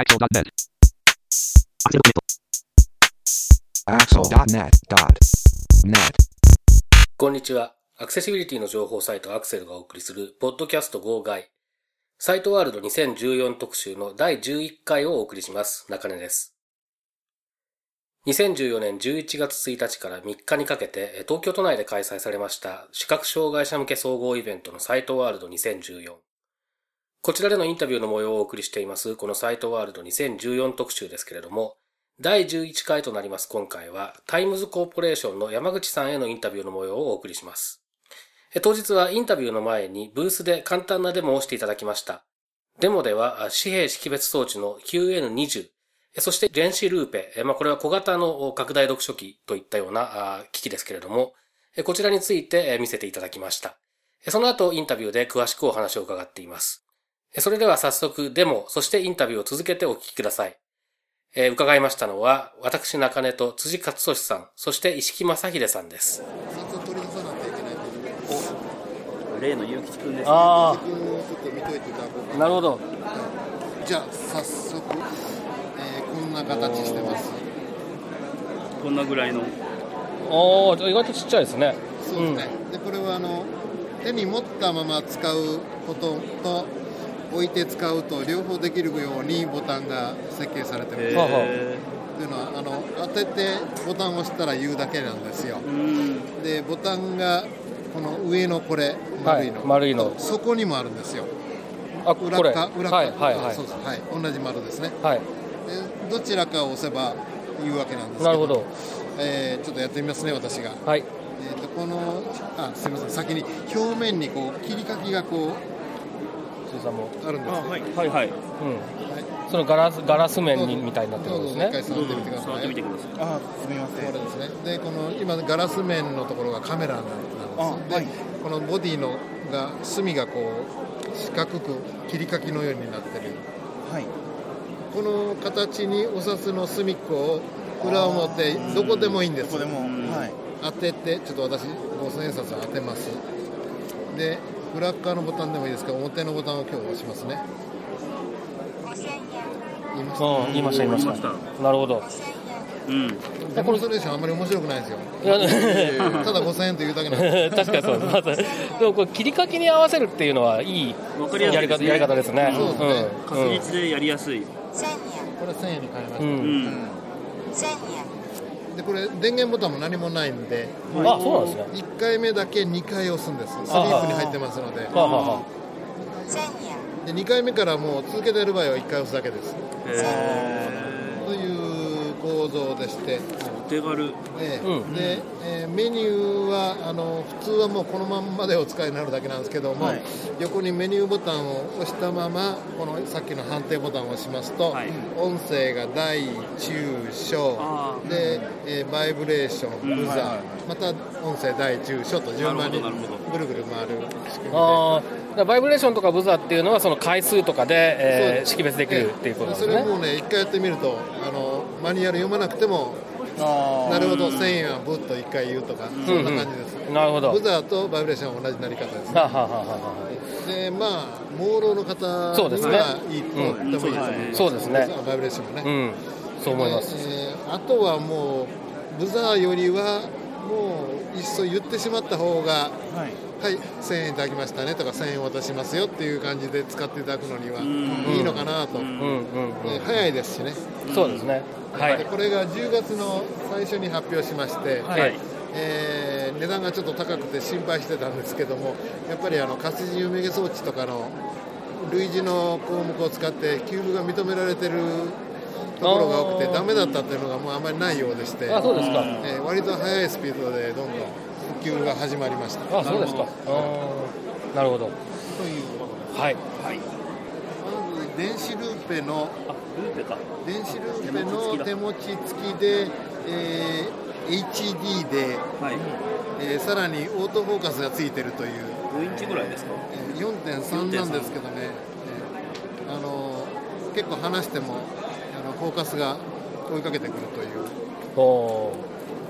Axel.net. Axel.net.net. こんにちは。アクセシビリティの情報サイトアクセルがお送りする、ポッドキャスト号外。サイトワールド2014特集の第11回をお送りします。中根です。2014年11月1日から3日にかけて、東京都内で開催されました視覚障害者向け総合イベントのサイトワールド2014。こちらでのインタビューの模様をお送りしています、このサイトワールド2014特集ですけれども、第11回となります今回は、タイムズコーポレーションの山口さんへのインタビューの模様をお送りします。当日はインタビューの前にブースで簡単なデモをしていただきました。デモでは紙幣識別装置の QN20、そして電子ルーペ、まあ、これは小型の拡大読書機といったような機器ですけれども、こちらについて見せていただきました。その後インタビューで詳しくお話を伺っています。えそれでは早速デモ、そしてインタビューを続けてお聞きください。えー伺いましたのは、私中根と辻勝利さん、そして石木正秀さんです。ずっと取り出さなきゃいけないということで例の結吉くんですね。あ僕ちょっと見といていただこうかなるほど。じゃあ早速、えーこんな形してますこんなぐらいの。おー、意外とちっちゃいですね。そうですね、でこれはあの手に持ったまま使うことと置いて使うと両方できるようにボタンが設計されてます、へはあはえ。というのはあの当ててボタンを押したら言うだけなんですようん。でボタンがこの上のこれ丸いの、はい丸いのとそこにもあるんですよあ、裏。か裏か、はい、はい、はいそう。そうはい同じ丸ですねはい。でどちらかを押せば言うわけなんですけどなるほど。えーちょっとやってみますね私が、はい。えー、とこのあすみません先に表面にこう切り欠きがこ辻さんも。うあるんですね。はい。はいはい。うん。はいそのガラス、ガラス面にみたいになってるんですね。どうぞ一回。触ってみてください。触ってみてください。あすみません。これですねでこの今ガラス面のところがカメラなんです。で、このボディのが隅がこう四角く切り欠きのようになってる。はい、この形にお札の隅っこを裏表どこでもいいんです。ここでも、はい、当ててちょっと私五千円札を当てます。で裏っ側のボタンでもいいですけど表のボタンを今日押しますね言いましたうん、言いました、言いました。なるほど。うん。デモンストレーションあんまり面白くないですよただ5000円というだけなんで 確かにそうです。まず、でもこれ切り欠きに合わせるっていうのはいいわかりやり方、いですねやり方ですね。そうですね確実でやりやすい。これ1000円に変えました、うん。ううん。ん。でこれ電源ボタンも何もないんであ、そうなんですね。1回目だけ2回押すんです。スリープに入ってますので。で2回目からもう続けてる場合は1回押すだけです。へという構造でして。ーお手軽。ええ。うん。で、えーメニューはあの普通はもうこのまんまでお使いになるだけなんですけども、はい。横にメニューボタンを押したままこのさっきの判定ボタンを押しますと、はい。音声が大中小で、えーバイブレーションブザー、はいはいはい。また音声大中小と順番にぐるぐる回る仕組みでバイブレーションとかブザーっていうのはその回数とかで、えー識別できるっていうことですね。それもうね一回やってみるとあのマニュアル読まなくてもなるほど1000円はブッと一回言うとかそんな感じです、なるほど。はブザーとバイブレーションは同じなり方ですあ、はあはあはあでまあ朦朧の方にはそうですねいいとってもいいですね、そうですね。バイブレーションもね、うん、そう思います。でえーあとはもうブザーよりはもういっそ言ってしまった方がはい、はい1000円いただきましたねとか1000円渡しますよっていう感じで使っていただくのにはんいいのかなと、うんうんで早いですしね、うん。そうですね。はい。でこれが10月の最初に発表しまして、はい。えー値段がちょっと高くて心配してたんですけどもやっぱりあの活字読み装置とかの類似の項目を使ってキューブが認められてるところが多くてダメだったっていうのがもうあまりないようでして、あ、そうですか。えー割と速いスピードでどんどん普及が始まりましたあ、そうですか。なるほど。ということはい。まず電子ルーペのあ、ルーペか。電子ルーペの手持ち付きで、えー HD で、はい。えーさらにオートフォーカスがついてるという5インチぐらいですか？えー4.3なんですけどね、えーあのー結構離してもあのフォーカスが追いかけてくるという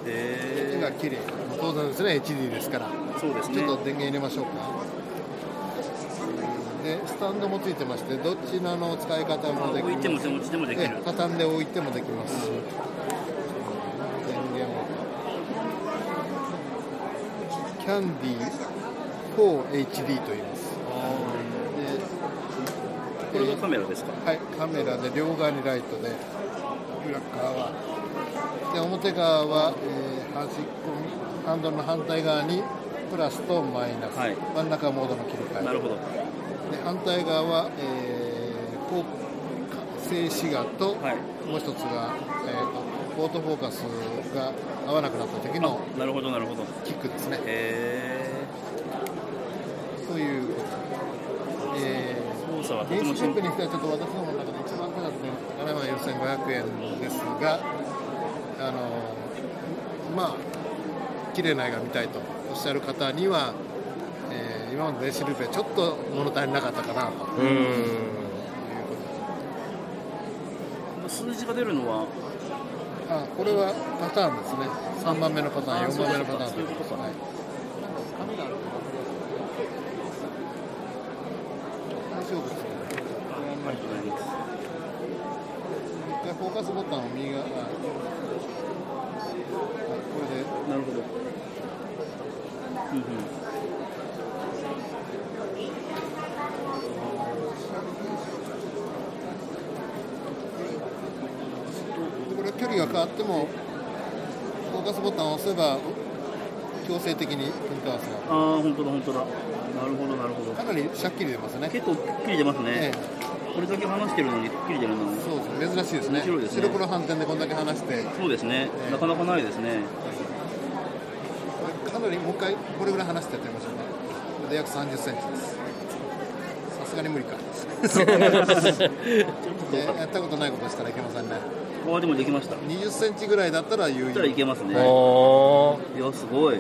おへ絵が綺麗。当然ですね HD ですから。そうですね。ちょっと電源入れましょうか。でスタンドもついてましてどっちのあの使い方もでき置いても手持ちでもできる。え畳んで置いてもできます。し電源もキャンディー 4HD と言います。これがカメラですか？はい、カメラで両側にライトで裏側はで表側は、えー端っこにハンドルの反対側にプラスとマイナス、はい。真ん中モードの切り替え。なるほど。で反対側は、えー、こう静止画と、はい。もう一つが、えー、とオートフォーカスが合わなくなった時のなるほどなるほど。キックですね。へということえー操作はとて電もシンプルにしてはちょっと私どもの中で一番高くて7万4500円ですがあのまあ綺麗な絵が見たいとおっしゃる方には、えー今までの電子ルーペちょっと物足りなかったかなと。うーん。数字が出るのはあこれはパターンですね。3番目のパターンあ4番目のパターン。そういうことか。はい。大丈夫ですね一回フォーカスボタンを右側あこれでなるほどうんうんでこれ距離が変わってもフォーカスボタンを押せば強制的にピント合わせがああ本当だ本当だ。なるほどなるほど。かなりしゃっきり出ますね。結構くっきり出ますえね、これだけ話してるのにくっきり出るの。えそうです珍しいですね。面白いですね。白黒反転でこんだけ話して。そうですね、ええ。なかなかないですね。かなりもう一回これぐらい話してやってみましょうねこれで約30センチです。さすがに無理か。でやったことないことしたらいけませんねああでもできました。20センチぐらいだったら有そしたらい意けますね、おーい、やすごい。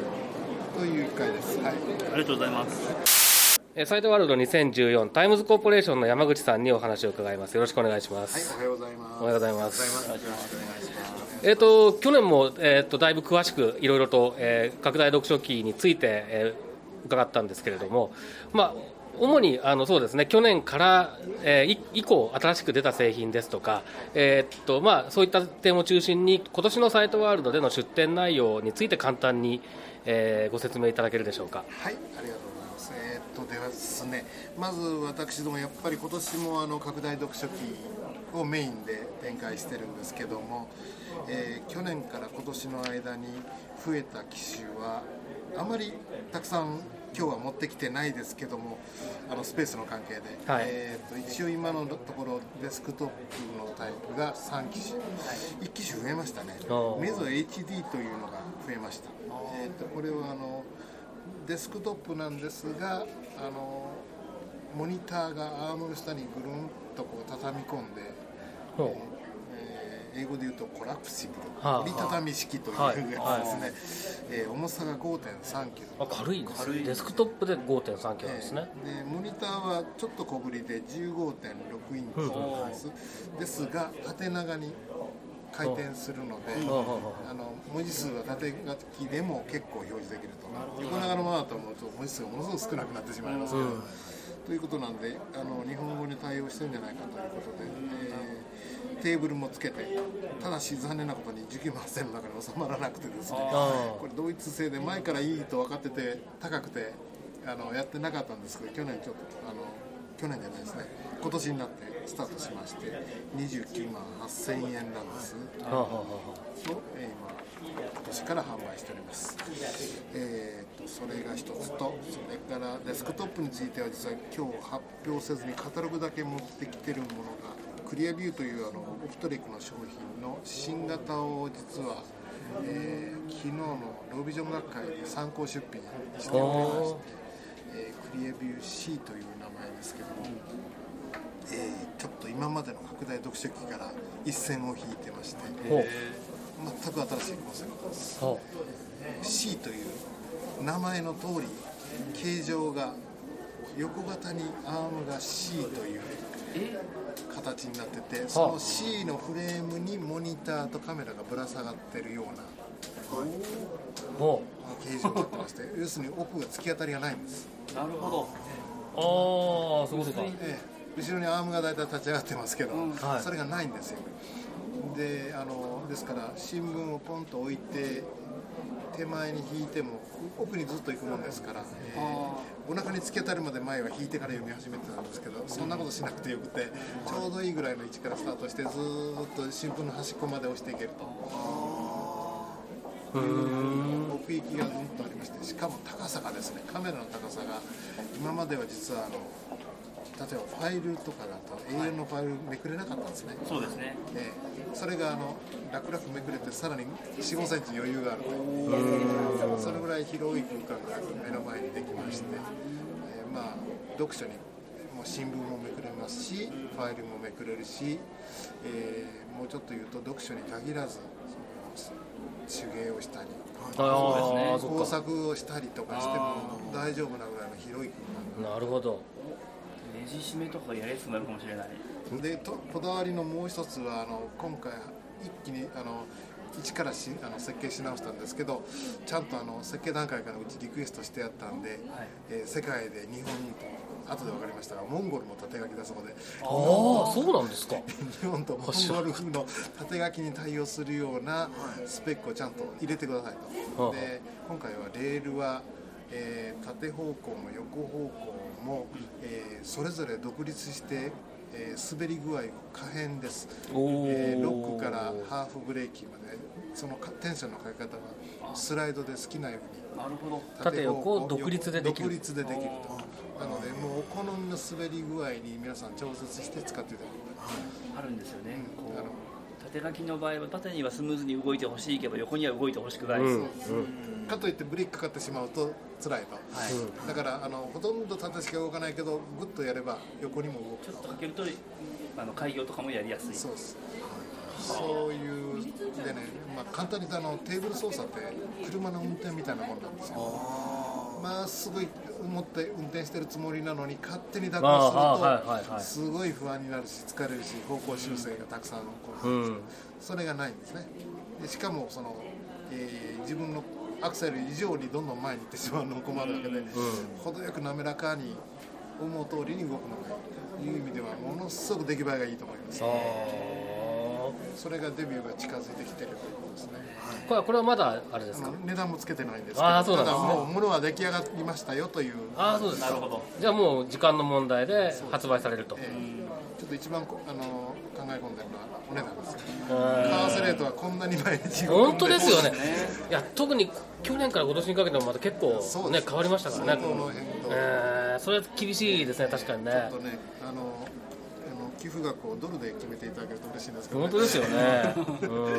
という1回です。はい。ありがとうございます。えーサイトワールド2014タイムズコーポレーションの山口さんにお話を伺います。よろしくお願いしまはいす。おはようございます。おはようございます。おはようございます。えっ、と去年もえっ、とだいぶ詳しくいろいろと、えー拡大読書機について、えー伺ったんですけれども、まあ主にあのそうですね去年から、えーい以降新しく出た製品ですとか、えーっとまあそういった点を中心に今年のサイトワールドでの出展内容について簡単に、えーご説明いただけるでしょうか。はい、ありがとうございます。えーっとではですね、まず私どもやっぱり今年もあの拡大読書機をメインで展開してるんですけども、えー去年から今年の間に増えた機種はあまりたくさん今日は持ってきてないですけども、あのスペースの関係で、はい。えーっと一応今のところデスクトップのタイプが3機種、1機種増えましたね。メゾ HD というのが増えました。えーっとこれはあのデスクトップなんですがあのモニターがアームの下にぐるんとこう畳み込んで、えー英語で言うとコラプシブル、はあ折りたたみ式というはいやつですね、えー重さが5 3キロ。あ軽いです。ねデスクトップで5.3キロですね、えーでモニターはちょっと小ぶりで15.6インチなんです、ですが縦長に回転するので、あの文字数は縦書きでも結構表示できると。横長のままだと思うと文字数がものすごく少なくなってしまいますけど、ということなんであの日本語に対応してるんじゃないかということで、えーテーブルもつけてただし残念なことに19万線の中に収まらなくてですねこれドイツ製で前からいいと分かってて高くてあのやってなかったんですけど去年ちょっとあの去年じゃないですね今年になってスタートしまして29万8000円なんです。を、えー今今年から販売しております、えー、とそれが一つとそれからデスクトップについては実は今日発表せずにカタログだけ持ってきてるものがクリアビューというあのオプトレックの商品の新型を実は、えー昨日のロービジョン学会で参考出品しておりまして、えー。クリアビュー C という名前ですけども、えーちょっと今までの拡大読書機から一線を引いてまして全く新しいコンセプトです。ほ C という名前の通り形状が横型にアームが C という形になっててその C のフレームにモニターとカメラがぶら下がってるような形状になってまして 要するに奥が突き当たりがないんです。なるほど。ああそういうことか。ええ。後ろにアームが大体立ち上がってますけど、はい。それがないんですよ。であのですから新聞をポンと置いて手前に引いても奥にずっと行くもんですから、えーお腹につけたるまで前は引いてから読み始めてたんですけどそんなことしなくてよくてちょうどいいぐらいの位置からスタートしてずーっと新聞の端っこまで押していけると。うー。ん奥行きがずっとありましてしかも高さがですねカメラの高さが今までは実はあの例えばファイルとかだと A4 のファイルめくれなかったんですね、そうですね。ええ。それがあの楽々めくれてさらに4 5センチ余裕があるとそれぐらい広い空間が目の前にできまして、えーまあ読書にもう新聞もめくれますしファイルもめくれるし、えーもうちょっと言うと読書に限らずその手芸をしたりああそ工作をしたりとかしても大丈夫なぐらいの広い空なるほどネジ締めとかやりやすくなるかもしれない。間でとこだわりのもう一つはあの今回一気にあの一からしあの設計し直したんですけどちゃんとあの設計段階からうちリクエストしてやったんで、えー世界で日本と後で分かりましたがモンゴルも縦書きだそうで。ああそうなんですか。日本とモンゴル風の縦書きに対応するようなスペックをちゃんと入れてくださいと、はあ。で今回はレールは、えー縦方向も横方向も、えーそれぞれ独立して、えー滑り具合が可変です、えーロックからハーフブレーキまでそのかテンションのかけ方はスライドで好きなようになるほど。縦横独立でできる。独立でできると。なのでもうお好みの滑り具合に皆さん調節して使っていただく。あるんですよね。こあのう縦書きの場合は縦にはスムーズに動いてほしいけど横には動いてほしくない、うん。かといってブレーキかかってしまうと辛いと、はい。だからあのほとんど縦しか動かないけどグッとやれば横にも動く。ちょっとかけるとあの開業とかもやりやすい。そうです。そういうでね、まあ、簡単に言うとあのテーブル操作って車の運転みたいなもんなんですよ。まっすぐ思って運転してるつもりなのに勝手に蛇行すると、すごい不安になるし疲れるし方向修正がたくさん起こる、うん。それがないんですね。でしかもその、えー自分のアクセル以上にどんどん前に行ってしまうのも困るわけで、程よく滑らかに思う通りに動くのがいいという意味ではものすごく出来栄えがいいと思います。あ。それがデビューが近づいてきてるということですね。あこれはこれはまだあれですか？値段もつけてないんですけど。あーそうなんですね。ただもう物は出来上がりましたよというああそうですか。なるほどじゃあもう時間の問題で発売されると。えーちょっと一番こあの考え込んでるのはお値段ですよあ為替レートはこんなに毎日ー本当ですよね。ね。いや特に去年から今年にかけてもまた結構ね変わりましたからね。えーそれは厳しいですね確かにね。ちょっとねあの寄付額をドルで決めていただけると嬉しいんですけど、本当ですよね。うん。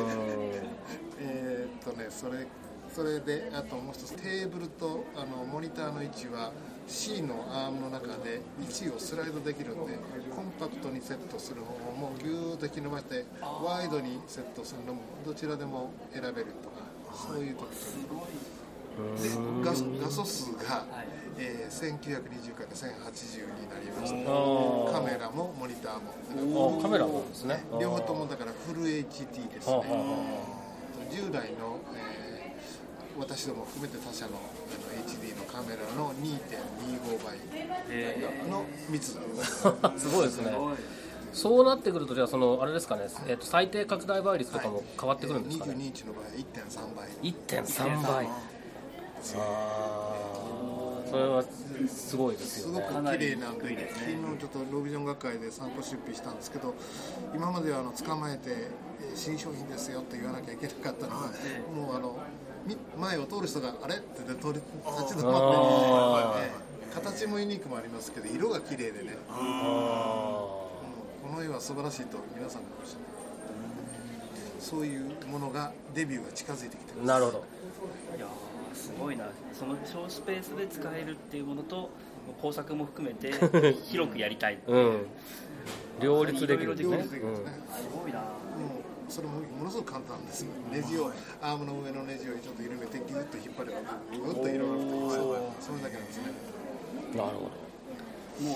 えーっとねそれそれであともう一つテーブルとあのモニターの位置は C のアームの中で位置をスライドできるんでコンパクトにセットする方法もぎゅーっと引き伸ばしてワイドにセットするのもどちらでも選べるとかそういう特徴で画素画素数が、えー、1920から1080になりましてカメラもモニターも。あカメラもですね。両方ともだからフル HD ですね。従来の、えー私ども含めて他社のあの HD のカメラの2.25倍えの密度ですごいですねそうなってくるとじゃあそのあれですかね、えっと最低拡大倍率とかも変わってくるんですかね、22インチの場合1.3倍。1.3倍。ああそれはすごいですよね。すごく綺麗なんで、昨日ちょっとロービジョン学会で散歩出費したんですけど今まではあの捕まえてえー新商品ですよって言わなきゃいけなかったのが、もうあのみ前を通る人があれ？って言って通り立ち止まあって、えー。形もユニークもありますけど色が綺麗でね、あうん。この絵は素晴らしいと皆さんがおっしゃる。そういうものがデビューが近づいてきてます。ーなるほど。いやーすごいな。その小スペースで使えるっていうものと工作も含めて 広くやりたいう。ん。両立できる。んですね。両立できますごいな。もうそれもものすごく簡単です。よネジをアームの上のネジをちょっと緩めてギュッと引っ張ればグッと広がるとそれだけなんですね。うんなるほもう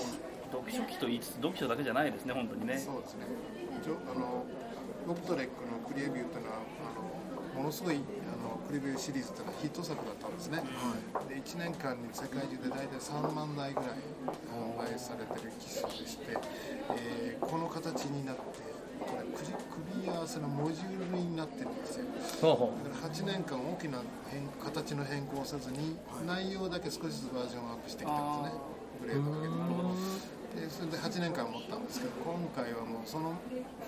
読書機と言いつつ読書だけじゃないですね本当にね。そうですね。一応あのロプトレックのクリエビューっていうのはあのものすごいあのクリベルシリーズというのはヒット作だったんですね、で1年間に世界中で大体3万台ぐらい販売されてる機種でして、えーこの形になってこれ組み合わせのモジュールになってるんですよ。だから8年間大きな変形の変更をせずに内容だけ少しずつバージョンアップしてきたんですね。グレードを上げてでそれで8年間持ったんですけど今回はもうその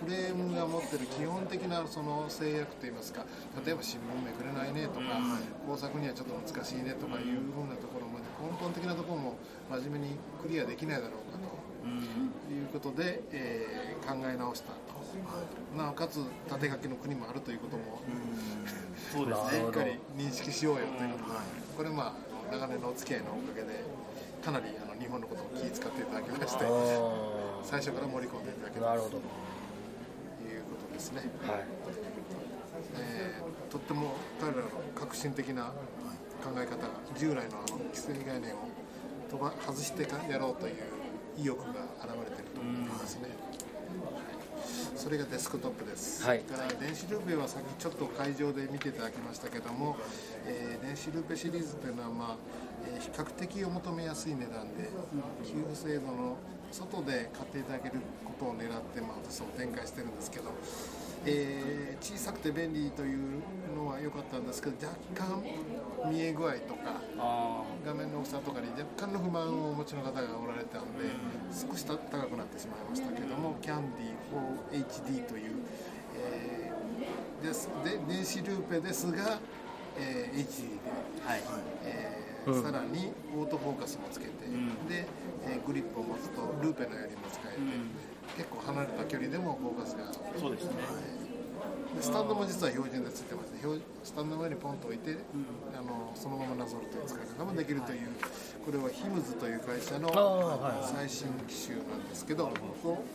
フレームが持ってる基本的なその制約といいますか例えば新聞めくれないねとか工作にはちょっと難しいねとかいうふうなところまで根本的なところも真面目にクリアできないだろうかということで、えー考え直したとなおかつ縦書きの国もあるということもそう しっかり認識しようよということで、これまあ長年のお付き合いのおかげでかなりあの日本のことを気遣っていただきましてう最初から盛り込んでいただけたということですね、はい。えーとっても彼らの革新的な考え方が従来のあの規制概念を飛ば外してかやろうという意欲が現れていると思いますね、はいそれがデスクトップです、はい。から電子ルーペは先ちょっと会場で見ていただきましたけども、えー電子ルーペシリーズというのは、まあえー比較的お求めやすい値段で給付制度の外で買っていただけることを狙って、まあ、私も展開してるんですけど、えー小さくて便利というのは良かったんですけど若干見え具合とかあ画面の大きさとかに若干の不満をお持ちの方がおられたんで少し高くなってしまいましたけどもキャンディー 4HD という、えーです。で電子ルーペですが、えー HD で、あはい。えーうん。さらにオートフォーカスもつけて、ん。で、えーグリップを持つとルーペのようにも使えて、結構離れた距離でもフォーカスがそうですねでスタンドも実は標準でついてまして標スタンドの上にポンと置いて、あのそのままなぞるという使い方もできるという、これはヒムズという会社の最新機種なんですけど、を、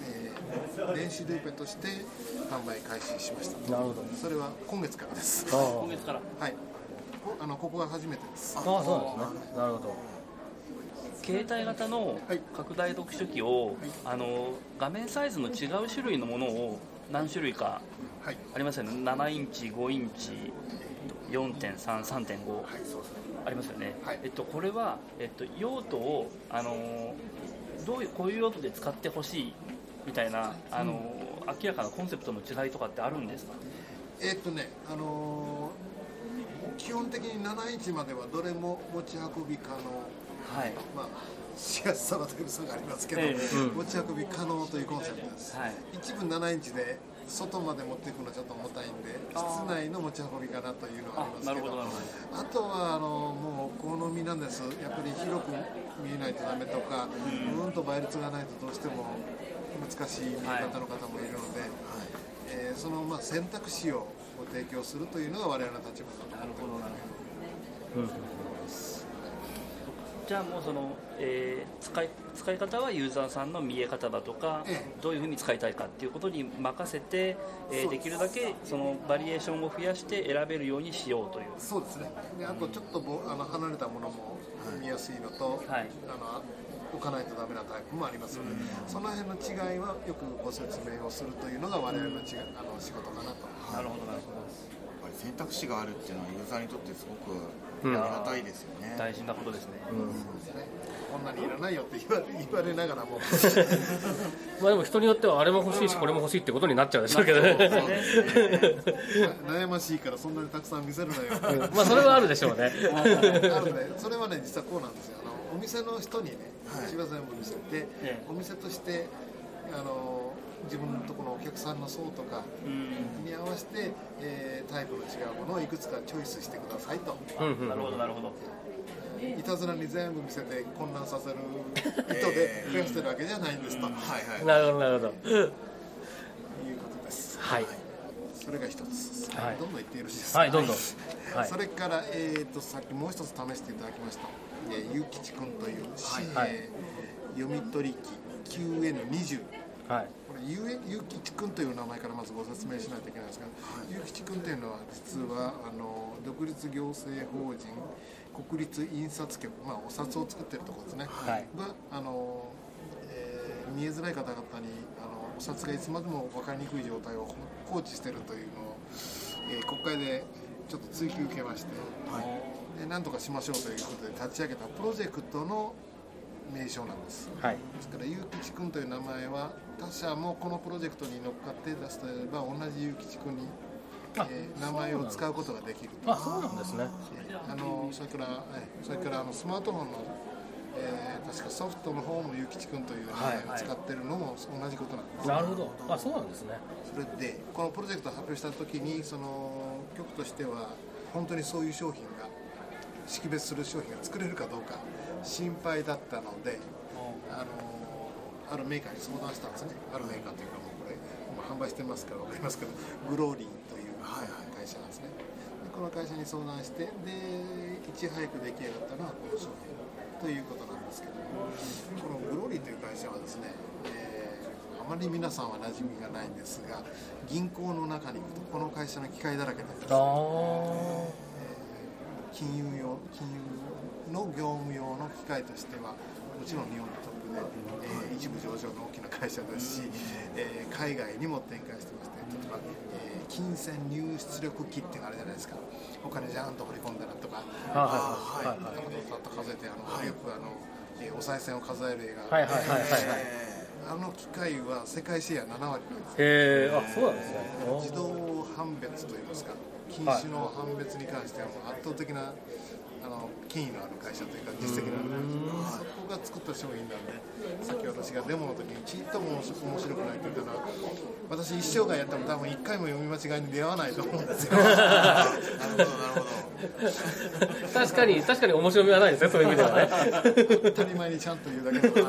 えー電子ルーペとして販売開始しました。なるほど。それは今月からです。あ今月から。はい。こあのここが初めてです。あああそうなんですね。なるほど。携帯型のはい。拡大読書機を、あの画面サイズの違う種類のものを何種類かはいありますよね。7インチ5インチ4.33.5ありますよね、はい。えっと、これは、えっと、用途をあのどういうこういう用途で使ってほしいみたいなあの、明らかなコンセプトの違いとかってあるんですか？えーっとねあのー基本的に7インチまではどれも持ち運び可能。はい。まあ、しやすさはだいぶ差がありますけど、ええ。持ち運び可能というコンセプトです、はい。一部7インチで外まで持っていくのはちょっと重たいんで室内の持ち運びかなというのはありますけど。あとはあのもう好みなんです。やっぱり広く見えないとダメとか、うん、と倍率がないとどうしても難しい見方の方もいるので、えーそのまあ選択肢をご提供するというのが我々の立場だと思っておりますじゃあもうその、えー使い使い方はユーザーさんの見え方だとか、えどういうふうに使いたいかっていうことに任せて、えーできるだけそのバリエーションを増やして選べるようにしようという。そうですね。であとちょっとぼあの離れたものも見やすいのと、はい。あの置かないとダメなタイプもありますので、その辺の違いはよくご説明をするというのが我々のちがあの仕事かなと。なるほどなるほやっぱり選択肢があるっていうのはユーザーにとってすごくありがたいですよね、ど大事なことですね、こんなにいらないよって言われ言われながらも。まあでも人によってはあれも欲しいしこれも欲しいってことになっちゃうでしょうけどね。悩ましいからそんなにたくさん見せるなよまあそれはあるでしょうね。あるね、それはね実はこうなんですよ。あのお店の人にねはい。千葉全部見せて、えお店としてあの自分のところのお客さんの層とかうん。に合わせて、えータイプの違うものをいくつかチョイスしてくださいと。うんうん。なるほどなるほどいたずらに全部見せて混乱させる 意図で増やしてるわけじゃないんですと、はいはいなるほどなるほど。いうことです。はい。それが一つ、はい。どんどん言ってよろしいですか？はいどんどん。はい。それから、えー、とさっきもう一つ試していただきました、えー、ゆうきちくんという、はい。えー読み取り機 QN20 はい。これゆうきちくんという名前からまずご説明しないといけないんですが、ゆうきちくんというのは実はあの独立行政法人国立印刷局、まあ、お札を作ってるところですね、はい。があの、えー見えづらい方々にあのお札がいつまでも分かりにくい状態を放置しているというのを、えー国会でちょっと追求受けまして、でなんとかしましょうということで立ち上げたプロジェクトの名称なんです。はい。ですからゆうきちくんという名前は他社もこのプロジェクトに乗っかって出すといえば同じゆうきちくんに、あえー名前を使うことができるあそうなんですね。えーあのそれから、えーそれからあのスマートフォンの、えー確かソフトの方もゆうきちくんという名前を使ってるのも同じことなんです、なるほど。あそうなんですね。それでこのプロジェクトを発表した時にその局としては本当にそういう商品が識別する商品が作れるかどうか心配だったのであのあるメーカーに相談したんですね。あるメーカーというかもうこれ今販売してますから分かりますけどグローリーという会社なんですね。でこの会社に相談してでいち早く出来上がったのはこの商品ということなんですけどもこのグローリーという会社はですね、えーあまり皆さんは馴染みがないんですが銀行の中に行くとこの会社の機械だらけなんですああ金融用金融の業務用の機械としてはもちろん日本のトップで、えー一部上場の大きな会社ですし、えー海外にも展開してまして例えば、えー金銭入出力機っていうのがあるじゃないですか。お金ジャーンと掘り込んだらとかはい。はいはい。はい。と数えてあの、よくあの、えーお賽銭を数える映画、はいはいはいはいはい。あの機械は世界シェア7割なんですへえあそうなんですね。お自動判別といいますか品種の判別に関してはもう圧倒的なあの権威のある会社というか実績のある会社そこが作った商品なんでさっき私がデモの時にちっとも面白面白くないと言ったのは私一生涯やっても多分1回も読み間違いに出会わないと思うんですよ。なるほどなるほど確かに確かに面白みはないですねそういう意味ではね。当たり前にちゃんと言うだけの。こと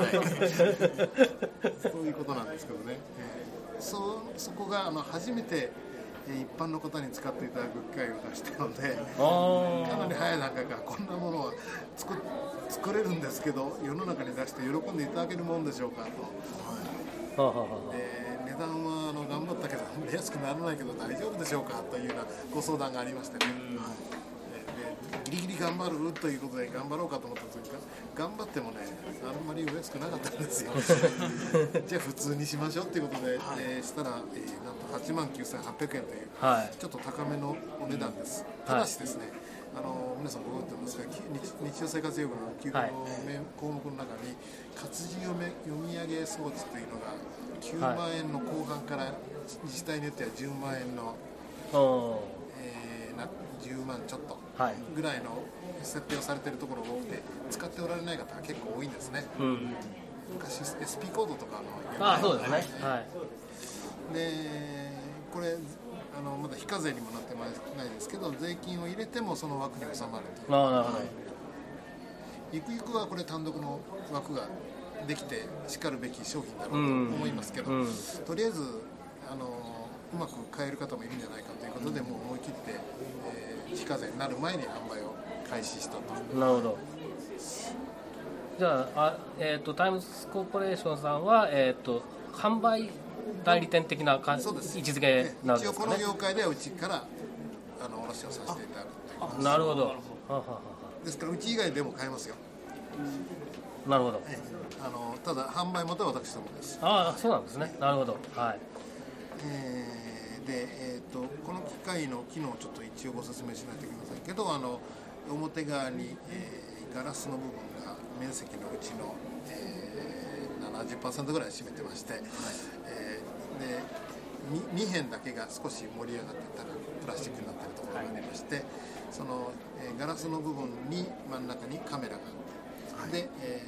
そういうことなんですけどね、えーそそこがあの初めてえー一般の方に使っていただく機会を出したのであかなり早い段階からこんなものは作作れるんですけど世の中に出して喜んでいただけるもんでしょうかと、あは値段はあの頑張ったけど安くならないけど大丈夫でしょうかというようなご相談がありましてね、ででギリギリ頑張るということで頑張ろうかと思ったんですが頑張ってもねあんまりお安くなかったんですよ。じゃあ普通にしましょうっていうことで、えーしたら、えーなんと8万9800円というはい。ちょっと高めのお値段です、ただしですね、あの皆さんご存知ますがき日日常生活用具の給付のめ項目の中に活字読め読み上げ装置というのが9万円の後半から自治体によっては10万円の、うんえーな10万ちょっと。はいぐらいの設定をされているところが多くて使っておられない方が結構多いんですね。うん昔 SP コードとかのああそうですね。はい。でこれあのまだ非課税にもなってないですけど税金を入れてもその枠に収まるという。ああなるほど。ゆくゆくはこれ単独の枠ができてしかるべき商品だろうとうん。思いますけど、うん。とりあえずあのうまく買える方もいるんじゃないかということで、もう思い切って、えー非課税になる前に販売を開始したと。なるほど。じゃああ、えー、とタイムズコーポレーションさんは、えー、と販売代理店的なかそうです。位置づけなわけ一応この業界ではうちからあの卸をさせていただくというなるほど。はははは。ですからうち以外でも買えますよ、なるほど。ええ。あのただ販売元は私どもです。ああそうなんですね。なるほど。はいえーで、えー、とこの機械の機能をちょっと一応ご説明しないといけませんけどあの表側に、えーガラスの部分が面積のうちの、えー、70%ぐらい占めてまして、えーで 2, 辺だけが少し盛り上がってたらプラスチックになってるところがありまして、その、えーガラスの部分に真ん中にカメラがあって、で、え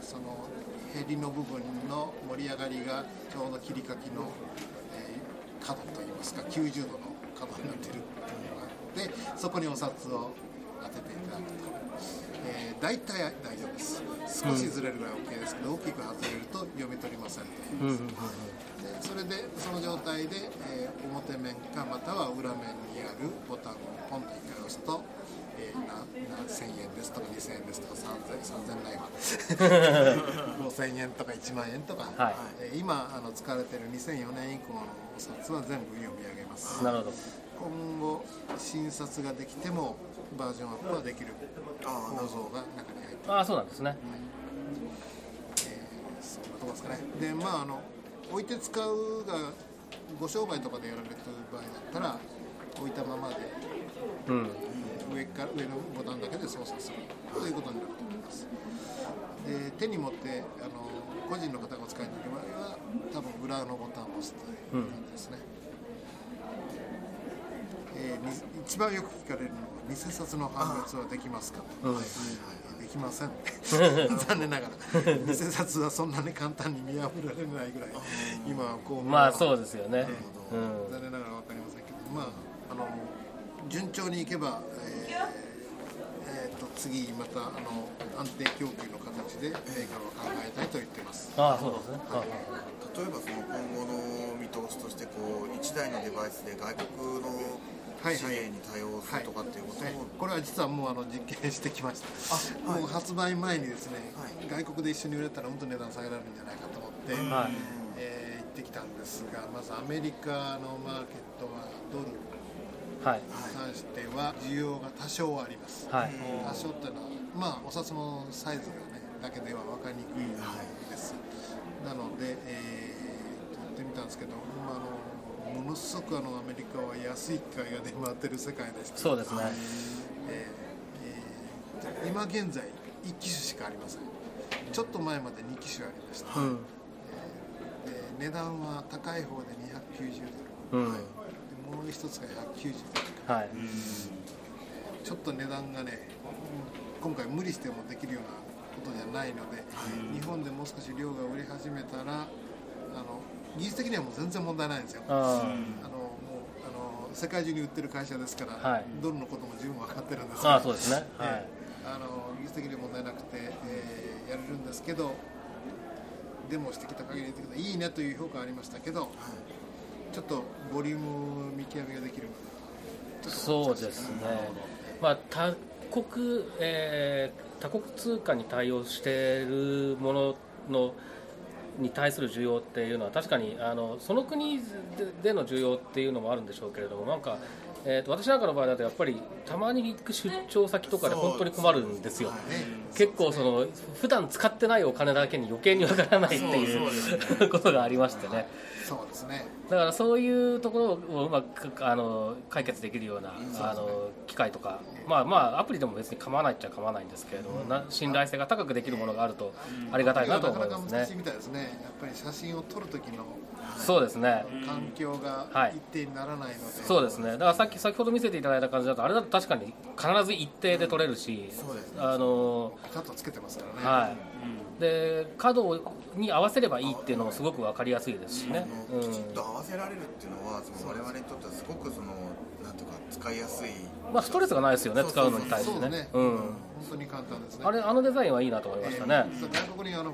ーそのヘリの部分の盛り上がりがちょうど切り欠きの、えー角といいますか90度の角になっているというのがあってそこにお札を当てていただくと、えー、大体大丈夫です。少しずれるぐらい OK ですけど、大きく外れると読み取りません。といううんうんうん。でそれでその状態で、えー表面かまたは裏面にあるボタンをポンと一回押すと、えーなな1000円ですとか2000円ですとか3000 3000ないわ5000円とか1万円とか、はい。えー今あの使われている2004年以降のお札は全部読み上げます。なるほど。今後新札ができてもバージョンアップはできる。構造が中に入ってああそうなんですね。えーそんなとこですかね。でまああの置いて使うがご商売とかでやられてる場合だったら置いたままでうん。上から上のボタンだけで操作するということになると思います。で手に持ってあの個人の方がお使いになる場合は多分裏のボタンを押すという感じですね、えーに一番よく聞かれるのは偽札の判別はできますか？と、うん。できません。残念ながら。偽札はそんなに簡単に見破られないぐらい今はこうまあそうですよね。えー残念ながら分かりませんけど、まあ、あの順調にいけば、えーえーと次またあの安定供給の形でメーカーは考えたいと言ってます。ああそうですね。はい。例えばその今後の見通しとしてこう1台のデバイスで外国のはいに対応するとかっていうことねも、これは実はもうあの実験してきました、あはい。もう発売前にですね、はい。外国で一緒に売れたら本当に値段下げられるんじゃないかと思って、はいえー行ってきたんですがまずアメリカのマーケットはドル関しては需要が多少あります、はい。多少っていうのはまあお札のサイズがねだけでは分かりにくいです、なので、えー、と言ってみたんですけど、まあ、あのものすごくあのアメリカは安い機械が出回ってる世界でしたそうですね。えーえー今現在1機種しかありません。ちょっと前まで2機種ありました、うん。で値段は高い方で290ドル。うん。でもう一つが190ドルはい。ちょっと値段がねうん今回無理してもできるようなことじゃないので、日本でもう少し量が売れ始めたらあの技術的にはもう全然問題ないんですよ。ああのもうあの世界中に売ってる会社ですから、はい。ドルのことも十分分かってるんですあああそうですね。はい。ええあの技術的には問題なくて、えーやれるんですけどデモしてきた限りでいいねという評価はありましたけど、ちょっとボリューム見極めができるそうですね、まあ、他国、えー多国通貨に対応しているもののに対する需要っていうのは確かにあのその国ででの需要っていうのもあるんでしょうけれどもなんか、えーと私なんかの場合だとやっぱりたまに行く出張先とかで本当に困るんですよ。はい。結構その普段使ってないお金だけに余計にわからないっていうそう ことがありましてねそうですね。だからそういうところをうまくあの解決できるようなあの機械とかまあまあアプリでも別に構わないっちゃ構わないんですけれどもな信頼性が高くできるものがあるとありがたいなとなか思いますね。なか難しいみたいですね。やっぱり写真を撮る時のそうですね。環境がはい。一定にならないので、そうですね。だからさっき先ほど見せていただいた感じだとあれだと確かに必ず一定で撮れるしそうですね。あのピタッとつけてますからね、はいで角に合わせればいいっていうのもすごく分かりやすいですしね、そのきちっと合わせられるっていうのはその我々にとってはすごくそのなんていうか使いやすい。まあストレスがないですよね使うのに対しそうですね、てねうん。本当に簡単ですね。あれあのデザインはいいなと思いましたね、えー外国にあの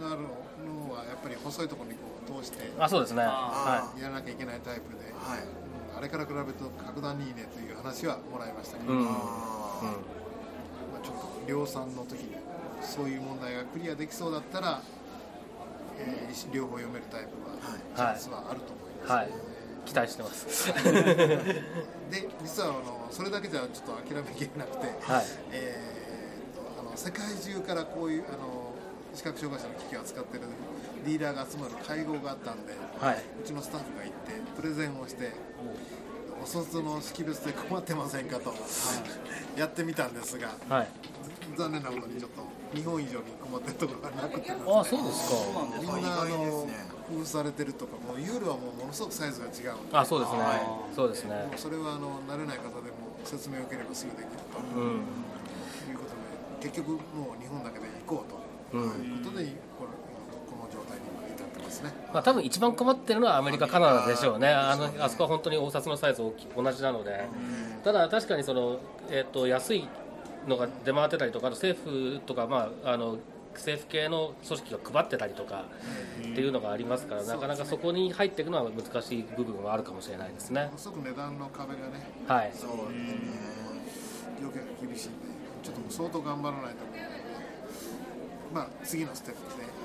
なるのはやっぱり細いところにこう通してあそうですね。あはやらなきゃいけないタイプで、はい。うんあれから比べると格段にいいねという話はもらいましたけど、うん。まああ、ちょっと量産の時にそういう問題がクリアできそうだったら、えー両方読めるタイプはチャンスはあると思います、はい。期待してます。で実はあのそれだけじゃちょっと諦めきれなくて、はい。えーとあの世界中からこういうあの視覚障害者の機器を扱ってるディーラーが集まる会合があったんで、はい。うちのスタッフが行ってプレゼンをしてお札の識別で困ってませんかと、やってみたんですがはい。残念なことにちょっと日本以上に困ってるところがなくて。あそうですそうなんです。みんなあのね。工夫されてるとかもうユーロはもうものすごくサイズが違うんで。かあそうですね。あそうですね。もうそれはあの慣れない方でも説明を受ければすぐできると。うん。いうことで結局もう日本だけで行こうと。うん。いうことでこれこの状態に今至ってますね。まあ多分一番困ってるのはアメリカカナダでしょうね。あのあそこは本当に大札のサイズ大きい同じなので。ただ確かにそのえっと安いのが出回ってたりとか政府とかまああの政府系の組織が配ってたりとかっていうのがありますから、なかなかそこに入っていくのは難しい部分はあるかもしれないですね。ものすごく値段の壁がね。はい。そうですね。条件が厳しいんでちょっともう相当頑張らないと。思うのでまあ次のステップでちょっと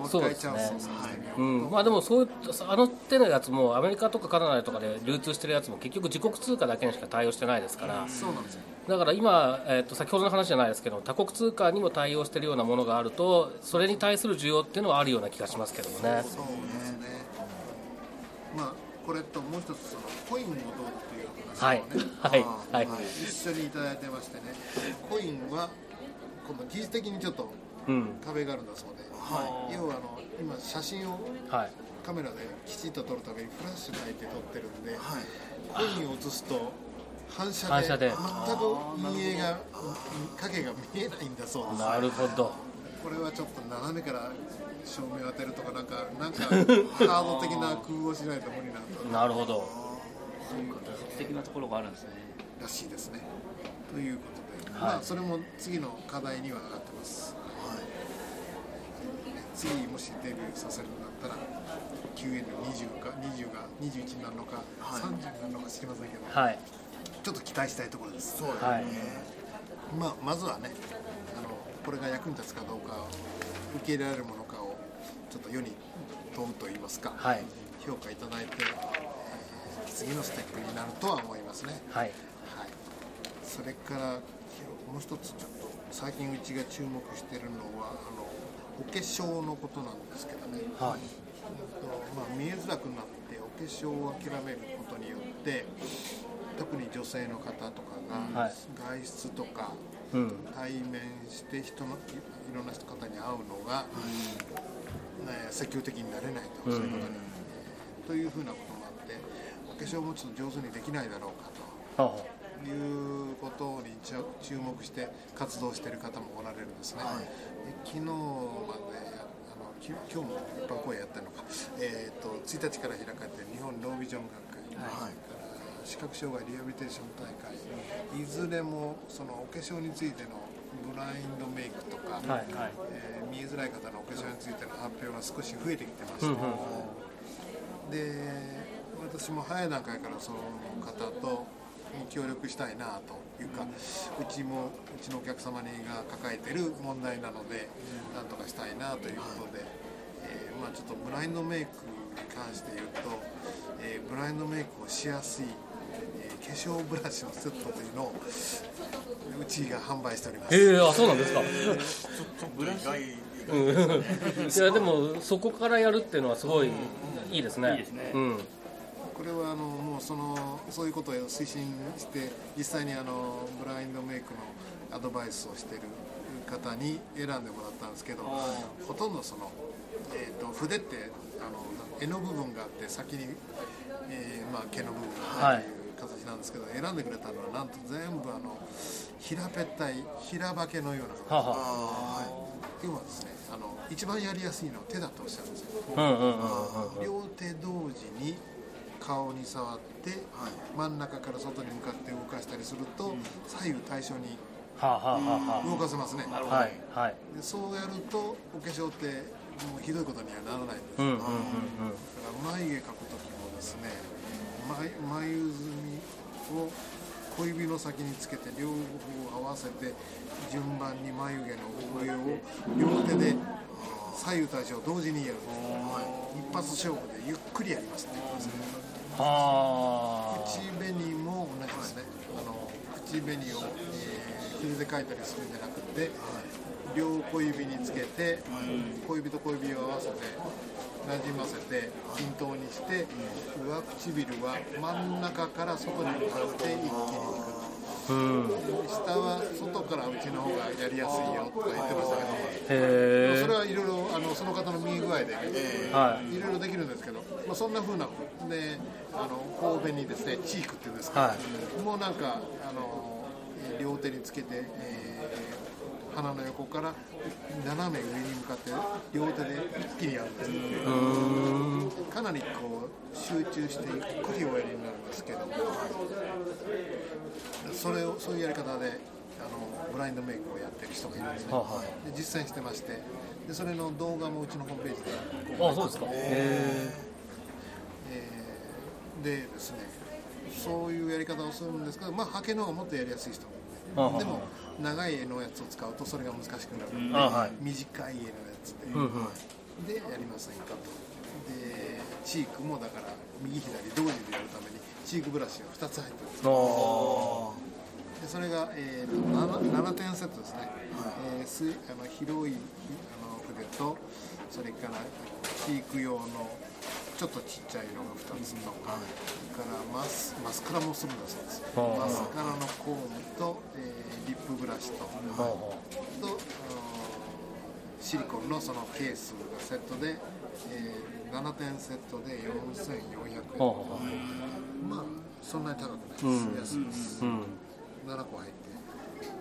もう一回チャンスをさせてみようん、まあでもそうあの手のやつもアメリカとかカナダとかで流通してるやつも結局自国通貨だけにしか対応してないですから、そうなんですよ。だから今、えー、と先ほどの話じゃないですけど多国通貨にも対応しているようなものがあるとそれに対する需要っていうのはあるような気がしますけどもね。そうですね。まあこれともう一つそのコインをどうっていうはい。はい。はい。一緒にいただいてましてね。コインはこの技術的にちょっとうん。壁があるんだそうで、は要はあの今写真をはい。カメラできちっと撮るためにフラッシュ焚いて撮ってるんで、はい。コインを写すと反射で反射で。全く陰影が影が見えないんだそうです。なるほど。これはちょっと斜めから照明を当てるとかなんかなんか ハード的な工夫をしないと無理なんだなるほど。素敵なところがあるんですね。らしいですね。ということで、はいまあそれも次の課題には上がってます次もしデビューさせるんだったら QN20 か20が21になるのか、はい。30になるのか知りませんけど、はい。ちょっと期待したいところです。そうですね、はいまあ、まずはねあのこれが役に立つかどうか受け入れられるものかをちょっと世に問うといいますか、はい。評価いただいて、えー次のステップになるとは思いますね、はい。はい、それからもう一つちょっと最近うちが注目しているのはあのお化粧のことなんですけどね、はい。えっとまあ、見えづらくなってお化粧を諦めることによって特に女性の方とかがはい。外出とかうん。対面して人のいいろんな人方に会うのが、ね、積極的になれないと、うん。そういうことに、というふうなこともあってお化粧もちょっと上手にできないだろうかと。はいうことに注目して活動している方もおられるんですね、はい。で昨日まであのき今日も一般公演やってるのか、えー、と1日から開かれている日本ロービジョン学会、はいから視覚障害リハビリテーション大会。いずれもそのお化粧についてのブラインドメイクとか、はいはい。えー見えづらい方のお化粧についての発表が少し増えてきてまして、うんうん。で私も早い段階からその方と協力したいなというかうちもうちのお客様にが抱えてる問題なのでなんとかしたいなということで、えーまあ、ちょっとブラインドメイクに関して言うと、えーブラインドメイクをしやすい、えー化粧ブラシのセットというのをうちが販売しております。ええあそうなんですか。ちょっと意外いやでもそこからやるっていうのはすごいいいですね。いいですね。うんこれはあのもうそのそういうことを推進して実際にあのブラインドメイクのアドバイスをしている方に選んでもらったんですけどほとんどその、えー、と筆ってあの絵の部分があって先に、えーまあ、毛の部分があるとい。う形なんですけど、選んでくれたのはなんと全部あの平べったい平化けのような形。はあはあ。要はですねあの一番やりやすいのは手だとおっしゃるんですよ。両手同時に顔に触って、はい。真ん中から外に向かって動かしたりすると、左右対称に動かせますね、あははいはい。でそうやるとお化粧ってもうひどいことにはならないんです、うんうんうんだから眉毛描く時もですね眉眉墨を小指の先につけて両方合わせて順番に眉毛の上を両手で左右対称同時にやる。一発勝負でゆっくりやりますね口紅も同じですね。あの口紅を、えー筆で描いたりするんじゃなくて両小指につけて小指と小指を合わせてなじませて均等にして上唇は真ん中から外に向かって一気にいく。うん下は外から内の方がやりやすいよとか言ってましたけどそれはいろいろあのその方の見え具合ではい。いろいろできるんですけど、まあ、そんな風なであの神戸にですねチークっていうんですか、はもうなんかあのえー両手につけて、えー鼻の横から斜め上に向かって両手で一気にやるんですかなりこう集中してゆっくりおやりになるんですけどそれをそういうやり方であのブラインドメイクをやってる人がいるんですね、はあはで実践してまして。でそれの動画もうちのホームページであそうですか。へえーでですねそういうやり方をするんですけどまあハケの方がもっとやりやすい人。はあはあ。でも長い絵のやつを使うとそれが難しくなるので、あはい。短い絵のやつで、うんうん。でやりませんかと。でチークもだから右左同時でやるためにチークブラシが2つ入ってるんですでそれが、えーと 7, 7点セットですね、えーすあの広いあの筆とそれからチーク用のちょっとちっちゃいのが2つと、それからマスマスカラもするんだそうです、はあマスカラのコームと、えーリップブラシと、ほうほとシリコンのそのケースがセットで、えー7点セットで4400円、まあそんなに高くないです、うん。安いです、ううん。7個入っ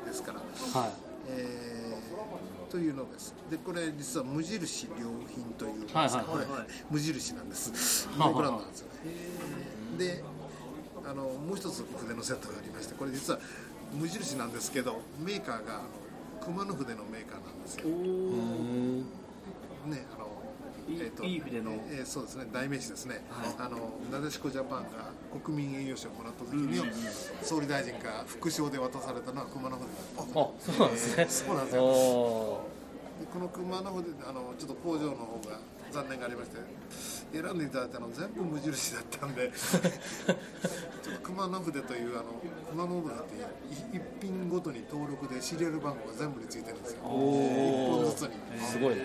てですから、はいえーというのです。でこれ実は無印良品という無印なんです。はあノーブランドなんですよ。ねであのもう一つ筆のセットがありましてこれ実は無印なんですけどメーカーが熊野筆のメーカーなんですよ。ねあのいいいい筆のえーそうですね代名詞ですね、あのなでしこジャパンが国民栄誉賞をもらった時に、総理大臣が副賞で渡されたのは熊野筆だったんですあそうなんですね。そうなんですよ。おでこの熊野筆あのちょっと工場の方が残念がありまして選んでいただいたの全部無印だったんでちょっと熊野筆というあの熊野筆ってい一品ごとに登録でシリアル番号が全部についてるんですよ。一本ずつに。ーすごい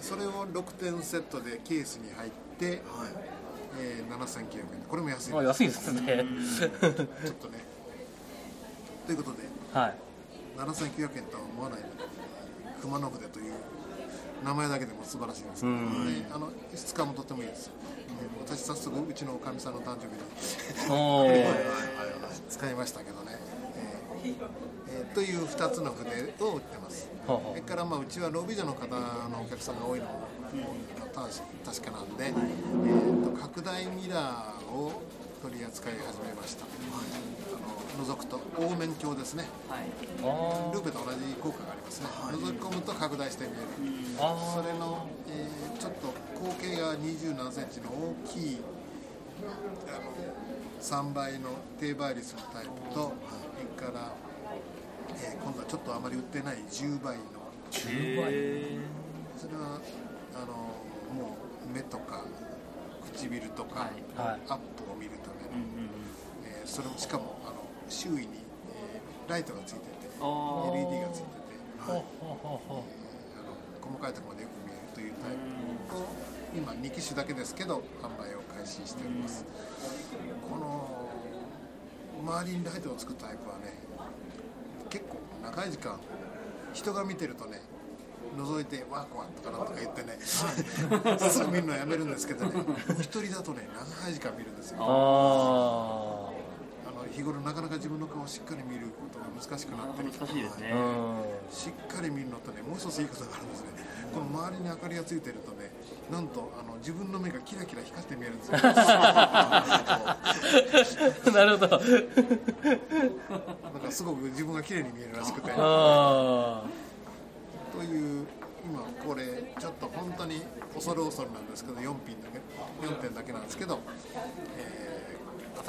それを6点セットでケースに入って、えー、7900円。これも安い。あ安いですね。ちょっとね。ということではい。7900円とは思わない。ので熊野筆という名前だけでも素晴らしいんです。けど、うん。であの質感もとってもいいですよ、えー私早速うちのおかみさんの誕生日におー。使い。ましたけどね、えーえーとい。う2つの筆を売ってますそれからまあうちはロビジョの方のお客さんが多い。のも確確かなんで、えー、と拡大ミラーを取り扱い。始めました、あの覗くと凹面鏡ですね。はい。あルーペと同じ効果がありますね、覗き込むと拡大して見える、それの、えーちょっと口径が2 7センチの大きいあの3倍の低倍率のタイプと、それから、えー今度はちょっとあまり売ってない10倍の。10倍。それはあのもう目とか唇とか、はい。はい。アップを見るための、うんうんうん。えーそれもしかもあの周囲に、えーライトがついてて LED がついてて、ほうほうほうほあの細かいところまでよく見えるというタイプと今2機種だけですけど販売を開始しております。この周りにライトをつくタイプはね結構長い時間人が見てるとね覗いてワークワーとかなんとか言ってねすぐ見るのやめるんですけどねお一人だとね長い時間見るんですよ日頃なかなか自分の顔をしっかり見ることが難しくなってる難しいですね。あうん。しっかり見るのとねもう一ついいことがあるんですね。この周りに明かりがついてるとねなんとあの自分の目がキラキラ光って見えるんですよ。なるほど。なんかすごく自分が綺麗に見えるらしくて。あという今これちょっと本当に恐る恐るなんですけど4品だけ4点だけなんですけど、えー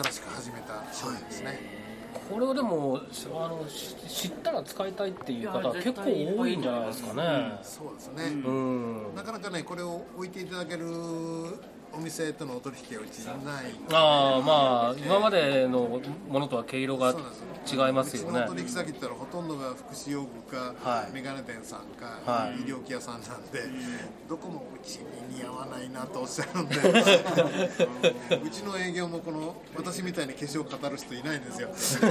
新しく始めた商品ですね、ーこれをでもあのし知ったら使いたいっていう方は結構多いんじゃないですかね。そうですね、うん。なかなかねこれを置いていただけるお店とのお取引がうちにない。ああまあ今までのものとは毛色が違いますよね。うちの取引先って言ったらほとんどが福祉用具か、はい。メガネ店さんか、はい。医療器屋さんなんで、どこもうちに似合わないなとおっしゃるんで。うちの営業もこの私みたいに化粧を語る人いないんですよ。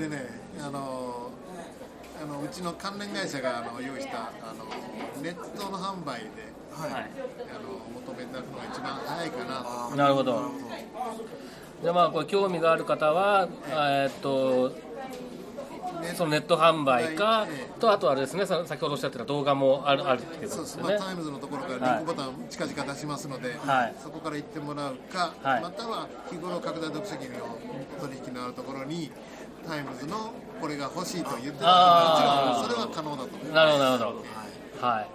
でねあのあのうちの関連会社があの用意したあのネットの販売ではい。あの求めたのが一番早いかなと。なるほど。じゃあまあこれ興味がある方はえーっとそのネット販売かえとあとあれですねさ先ほどおっしゃってた動画もあるあるっていうこそうですまあ、とです。よねタイムズのところからリンクボタン近々出しますので、はい。そこから行ってもらうか、はい。または日頃拡大読書器の取引のあるところにタイムズのこれが欲しいと言ってたらあー。もちろんそれは可能だと思います。なるほどなるほど。はい。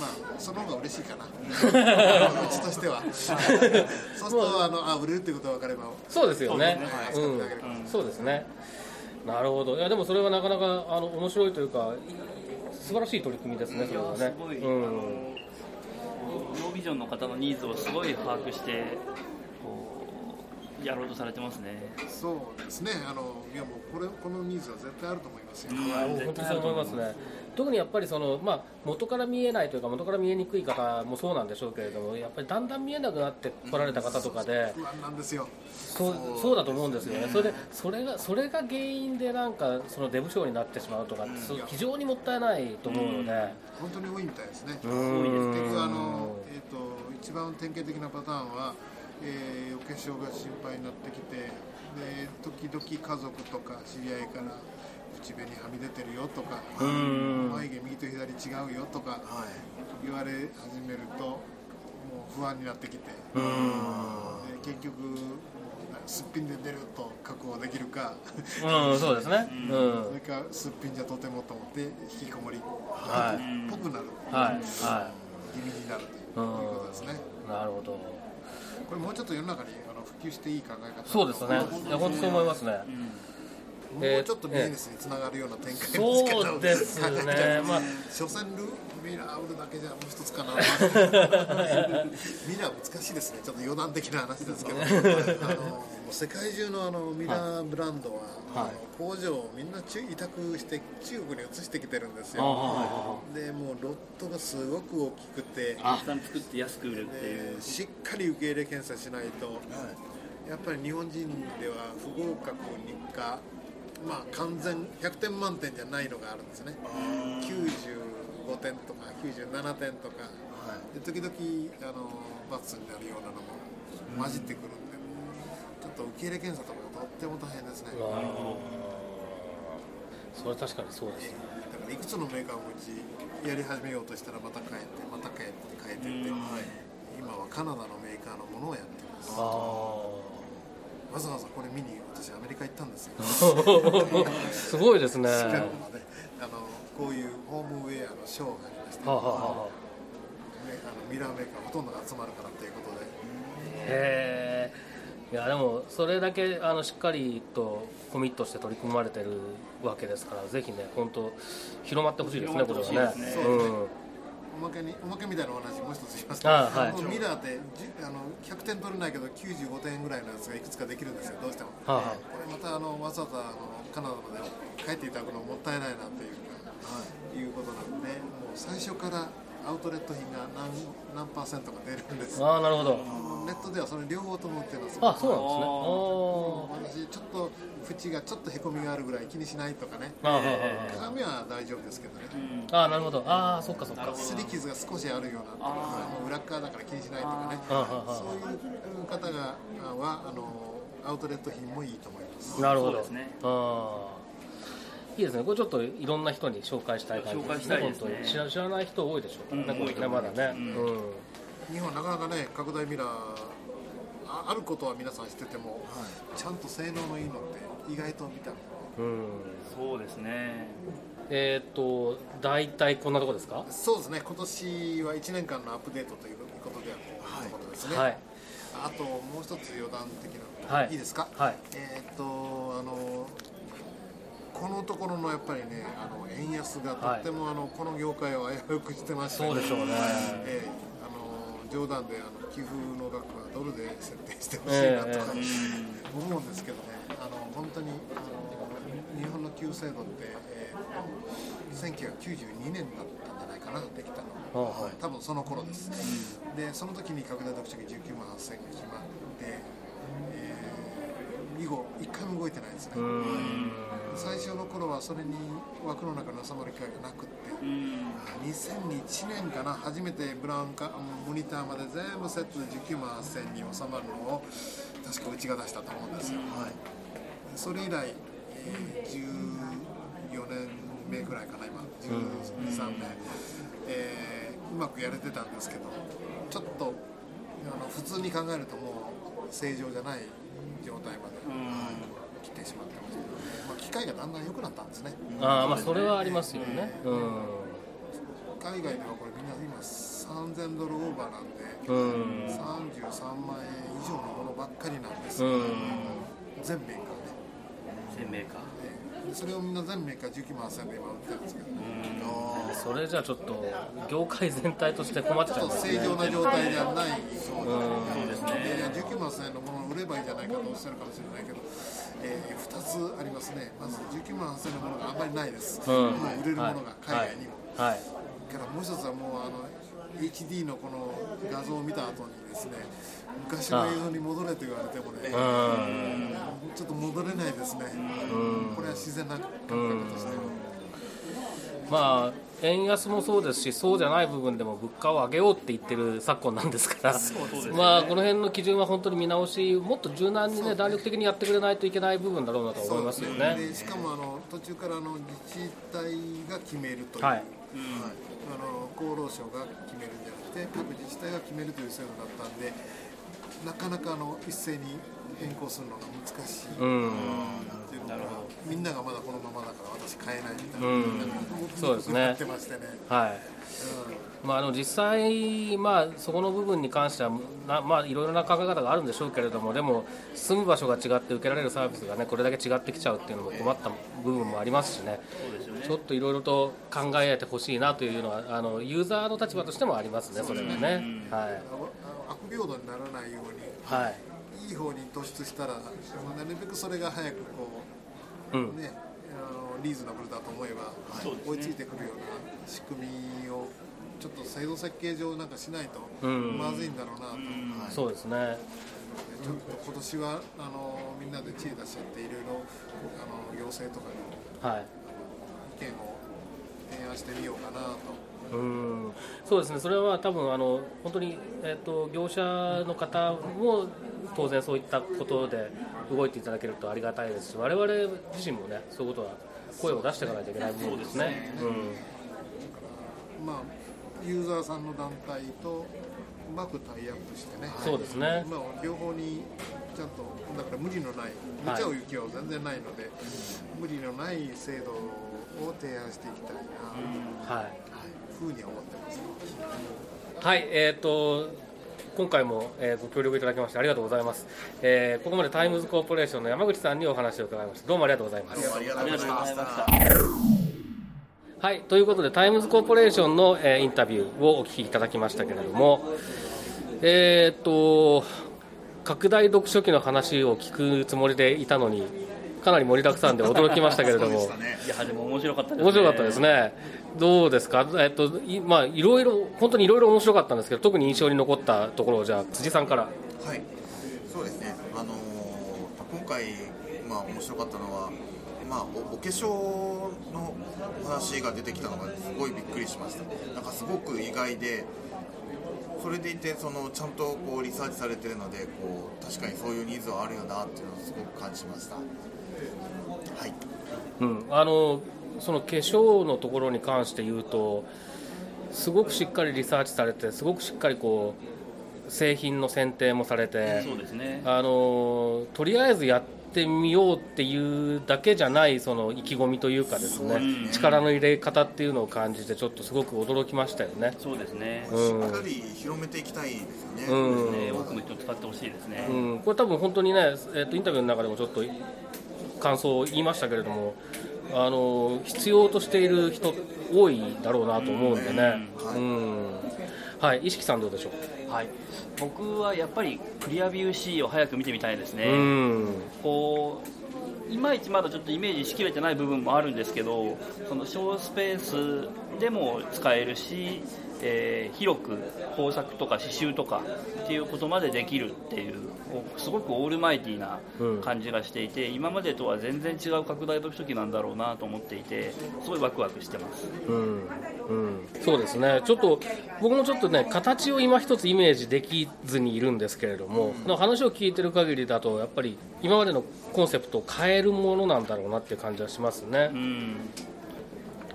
まあその方が嬉しいかな。うちとしては。そうするとあのあ売れるっていうことが分かればそうですよね。そうですね。うん。そうですね。なるほど。いやでもそれはなかなかあの面白いというか素晴らしい取り組みですねそれはね。すごい、うん。あのノービジョンの方のニーズをすごい把握してやろうとされてますね。そうですね。あのいやもうこれこのニーズは絶対あると思いますよ、いや本当にそう思います。ね。特にやっぱりその、まあ、元から見えないというか元から見えにくい方もそうなんでしょうけれどもやっぱりだんだん見えなくなって来られた方とかで、不安なんですよ。そうそうだと思うんですよね、それでそれがそれが原因でなんかそのデブ賞になってしまうとかって、そう非常にもったいないと思うので、本当に多いみたいですね。う結ん局あの、えー、と一番典型的なパターンは、えーお化粧が心配になってきてで時々家族とか知り合いから口紅はみ出てるよとかん。眉毛右と左違うよとかはい言われ始めるともう不安になってきて結局すっぴんで出ると確保できるかうん、そうですね、うん。それかすっぴんじゃとてもと思って引きこもりっはい。ぽくなる。はいは気味になるということですね。い、なるほど、これもうちょっと世の中にあの普及していい考え方そうですね、いや本当そう思いますね。もうちょっとビジネスにつながるような展開ですけど、そうですね、まあ、所詮ルミラー売るだけじゃもう一つかな。ミラー難しいですね。ちょっと余談的な話ですけど。あのもう世界中のあのミラーブランドは、あの工場をみんな中委託して中国に移してきてるんですよ。でもうロットがすごく大きくてたくさん作って安く売るっていう。でしっかり受け入れ検査しないと、やっぱり日本人では不合格日課まあ完全100点満点じゃないのがあるんですね。95点とか97点とか。で時々あのバツになるようなのも混じってくるんで、と受け入れ検査とかとっても大変ですね。それ確かにそうですね。からいくつのメーカーもうちやり始めようとしたらまた変えてまた変えて変えてって今はカナダのメーカーのものをやってます。あわざわざこれ見に私アメリカ行ったんですよ。あ、すごいですね。シカはゴまで。あのこういうホームウェアのショーがありまして、あ、はあはあ、メあ。のミラーメーカーほとんどが集まるからということで。へえ。いやでもそれだけあのしっかりとコミットして取り組まれてるわけですからぜひね本当広まってほしいですねこれはね。ね。うん。おまけにおまけみたいなお話もう一つします。と、あはい。ミラーってじあの100点取れないけど95点ぐらいのやつがいくつかできるんですよどうしても、はあはあこれまたあのわざわざあのカナダまで帰っていただくのもったいないなというか、い。うことなのでもう最初からアウトレット品が何何パーセントか出るんです。ああなるほど。ネットではそれ両方とも売ってます。あそうなんですね。私ちょっと縁がちょっとへこみがあるぐらい気にしないとかね。ああはあは鏡は大丈夫ですけどね。あああなるほど。ああそっかそっか。擦り傷が少しあるようなもう裏っ側だから気にしないとかね。そういう方がはあのアウトレット品もいいと思います。あなるほど。そうですね。ああ。いいですね。これちょっといろんな人に紹介したい感じ紹介したいですね本当に知ら知らない人多いでしょうからね。うんこれねまだね。うん。日本はなかなかね拡大ミラーああることは皆さん知ってても、ちゃんと性能のいいのって意外と見たうん。そうですねえっ、と大体こんなとこですか？そうですね今年は1年間のアップデートということであるところですね、はいあともう一つ余談的な、はいいいですか、はい。えーっとあのこのところのやっぱりねあの円安がとっても、あのこの業界を危うくしてまして、そうでしょうね。ええ。あの冗談であの寄付の額はドルで設定してほしいなとか、え思うんですけどね。あの本当にあの日本の給制度って、えー、1992年だったんじゃないかなできたのはあは多分その頃です、でその時に拡大読者が19万8000が決まって、えー以後1回も動いてないですね。最初の頃はそれに枠の中に収まる機会がなくって。うん。2001年かな初めてブラウンカモニターまで全部セットで19万8000に収まるのを確かうちが出したと思うんですよ、それ以来、えー14年目ぐらいかな今。123年、えーうまくやれてたんですけどちょっとあの普通に考えるともう正常じゃない状態まで来てしまってましたけどね、まあ、機械がだんだん良くなったんですねああまあそれはありますよね。うん。海外ではこれみんな今3000ドルオーバーなんで、うん。33万円以上のものばっかりなんですよ、うん。全メーカーね鮮明かでそれをみんな全メーカー19万8000で今売ってるんですけど、あそれじゃあちょっと業界全体として困っちゃちょっとうね正常な状態ではない、そうですね。いや19万8000円のものを売ればいいじゃないかとおっしゃるかもしれないけど、え2つありますね、まず19万8000円のものがあんまりないです、うん。もう売れるものが海外にも。はい。からもう一つはもうあの HD のこの画像を見た後にですね。昔の映像に戻れと言われてもね、うん。ちょっと戻れないですね、これは自然な感覚として。は。まあ円安もそうですしそうじゃない部分でも物価を上げようって言ってる昨今なんですから。まあこの辺の基準は本当に見直しもっと柔軟にね弾力的にやってくれないといけない部分だろうなと思いますよね。でしかもあの途中からあの自治体が決めるという、はい。あの厚労省が決めるんじゃて各自治体が決めるという制度だったんでなかなかあの一斉に変更するのが難しい、うんっていうのがみんながまだこのままだから私買えないみたいな、うん。そうですってましてね、はいまあ、あの実際、まあ、そこの部分に関してはな、まあ、いろいろな考え方があるんでしょうけれどもでも住む場所が違って受けられるサービスが、ね、これだけ違ってきちゃうっていうのも困った部分もありますしね。ちょっといろいろと考えてほしいなというのはあのユーザーの立場としてもありますね、それはね。はい。悪平等にならないようにはい。いい方に突出したらなるべくそれが早くこう、うん。ねあのリーズナブルだと思えば、追いついてくるような仕組みをちょっと制度設計上なんかしないとうん。まずいんだろうなと、そうですね。ちょっと今年はあのみんなで知恵出し合っていろいろあの行政とかにはい。意見を提案してみようかなと。うん。そうですね、それは多分あの本当に、えー、と業者の方も当然そういったことで動いていただけるとありがたいですし、我々自身もね、そういうことは声を出していかないといけない部分ですね。まあ、ユーザーさんの団体とうまくタイアップしてね、そうですね。まあ、両方にちゃんと、だから無理のない、無茶を行きは全然ないので、無理のない制度を提案していきたいな、はい。ふうには思ってます。はい、えー、と今回も、えーご協力いただきましてありがとうございます、えーここまでタイムズコーポレーションの山口さんにお話を伺いました。どうもありがとうございます。ありがとうございましたはい、ということで、タイムズコーポレーションの、えーインタビューをお聞きいただきましたけれども、えーっと、拡大読書機の話を聞くつもりでいたのに、かなり盛りだくさんで驚きましたけれども、ね。いやでも面白かったですね。面白かったですね。どうですか、えっといまあ、いろいろ、本当にいろいろ面白かったんですけど、特に印象に残ったところを、じゃあ、辻さんから。はい、そうですね、あのー今回、まあ、面白かったのは、まあ、おお化粧の話が出てきたのがすごいびっくりしました、なんかすごく意外で、それでいてそのちゃんとこうリサーチされてるのでこう確かにそういうニーズはあるよなっていうのをすごく感じました。はい。うん、あのその化粧のところに関して言うとすごくしっかりリサーチされてすごくしっかりこう製品の選定もされてそうですね。あのとりあえずやってみようっていうだけじゃないその意気込みというかですねうん力の入れ方っていうのを感じてちょっとすごく驚きましたよね。そうですね、うん。しっかり広めていきたいですよね。うん。ね。多くの人に使ってほしいですね、うん、これ多分本当にね、えっとインタビューの中でもちょっと感想を言いましたけれども、あの必要としている人多いだろうなと思うんでね、うん。はい、意識さんどうでしょはい、僕はやっぱりクリアビュー C を早く見てみたいですね、こういまいちまだちょっとイメージしきれてない部分もあるんですけどその小スペースでも使えるし、えー広く工作とか刺繍とかっていうことまでできるっていうすごくオールマイティーな感じがしていて、今までとは全然違う拡大読書機なんだろうなと思っていてすごいワクワクしてます。うん、うん、そうですね、ちょっと僕もちょっとね、形を今一つイメージできずにいるんですけれども、話を聞いてる限りだと、やっぱり今までのコンセプトを変えるものなんだろうなっていう感じはしますね。うん。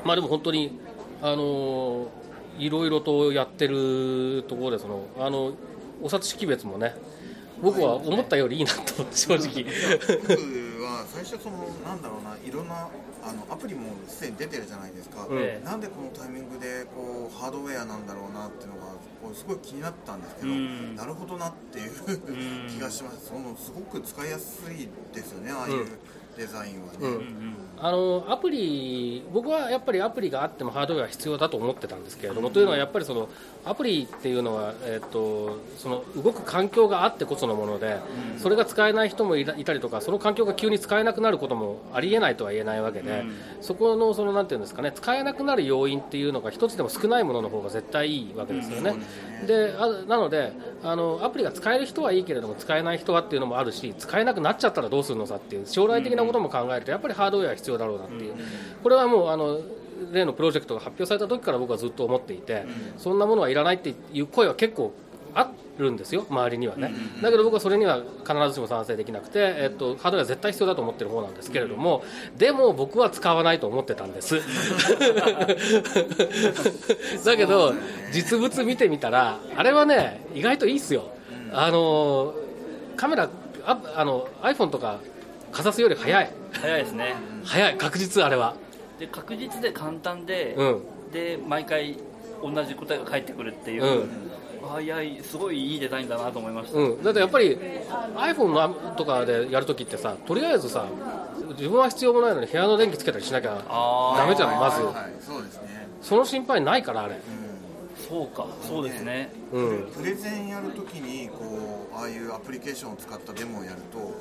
まあでも本当に、あのいろいろとやってるところでそのあのお札識別もね僕は思ったよりいいなと 正直。僕は最初そのなんだろうないろんなあのアプリもすでに出てるじゃないですか、うん。なんでこのタイミングでこうハードウェアなんだろうなっていうのがこうすごい気になったんですけど、うん。なるほどなっていうん。気がします。そのすごく使いやすいですよねああいう、うんデザインはね、うん。あのアプリ僕はやっぱりアプリがあってもハードウェア必要だと思ってたんですけれども、というのはやっぱりそのアプリっていうのは、えっとその動く環境があってこそのもので、それが使えない人もいたいたりとかその環境が急に使えなくなることもありえないとは言えないわけで、そこのそのなんていうんですかね使えなくなる要因っていうのが一つでも少ないものの方が絶対いいわけですよね。であなのであのアプリが使える人はいいけれども使えない人はっていうのもあるし使えなくなっちゃったらどうするのさっていう将来的なことも考えるとやっぱりハードウェア必要だろうなっていう、これはもうあの例のプロジェクトが発表された時から僕はずっと思っていて、そんなものはいらないっていう声は結構あるんですよ、周りにはね、だけど僕はそれには必ずしも賛成できなくて、えっと、ハードウェアは絶対必要だと思ってる方なんですけれども、でも僕は使わないと思ってたんです。だけど、実物見てみたら、あれはね、意外といいっすよ。あのカメラああの iPhone とかかざすより早い。早いですね。早い確実あれは。で確実で簡単で、うん。で毎回同じ答えが返ってくるっていう、うん。早いすごいいいデザインだなと思いました、うん、だってやっぱり iPhone のとかでやるときってさとりあえずさ自分は必要もないのに部屋の電気つけたりしなきゃあー。ダメじゃんまず。はいはい。そうですね、その心配ないからあれそうか。そうですね。うん。プレゼンやるときにこうああいうアプリケーションを使ったデモをやると、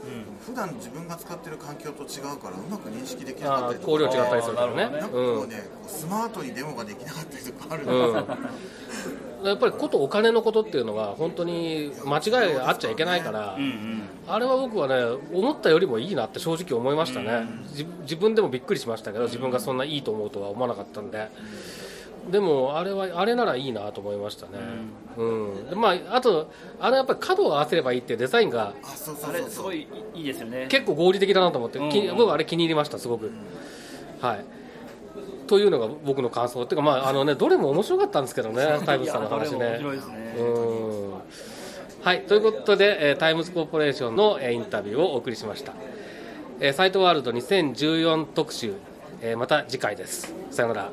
普段自分が使ってる環境と違うからうまく認識できなかったりとか光量違ったりするからね。なんかこうね、こうスマートにデモができなかったりとかあるん。でやっぱりことお金のことっていうのは本当に間違いあっちゃいけないから、うんうん。あれは僕はね思ったよりもいいなって正直思いましたね、自自分でもびっくりしましたけど自分がそんないいと思うとは思わなかったんで。でもあれはあれならいいなと思いましたね、うん。でまあ、あとあのやっぱり角を合わせればいいっていうデザインがあれすごいいいですよね。結構合理的だなと思って、きうん。僕はあれ気に入りましたすごく、はい。というのが僕の感想っていうかまああのねどれも面白かったんですけどねタイムズさんの話いやどれも面ね白いですねうん。はいということで、えータイムズコーポレーションの、えーインタビューをお送りしました、えーサイトワールド2014特集、えーまた次回です。さよなら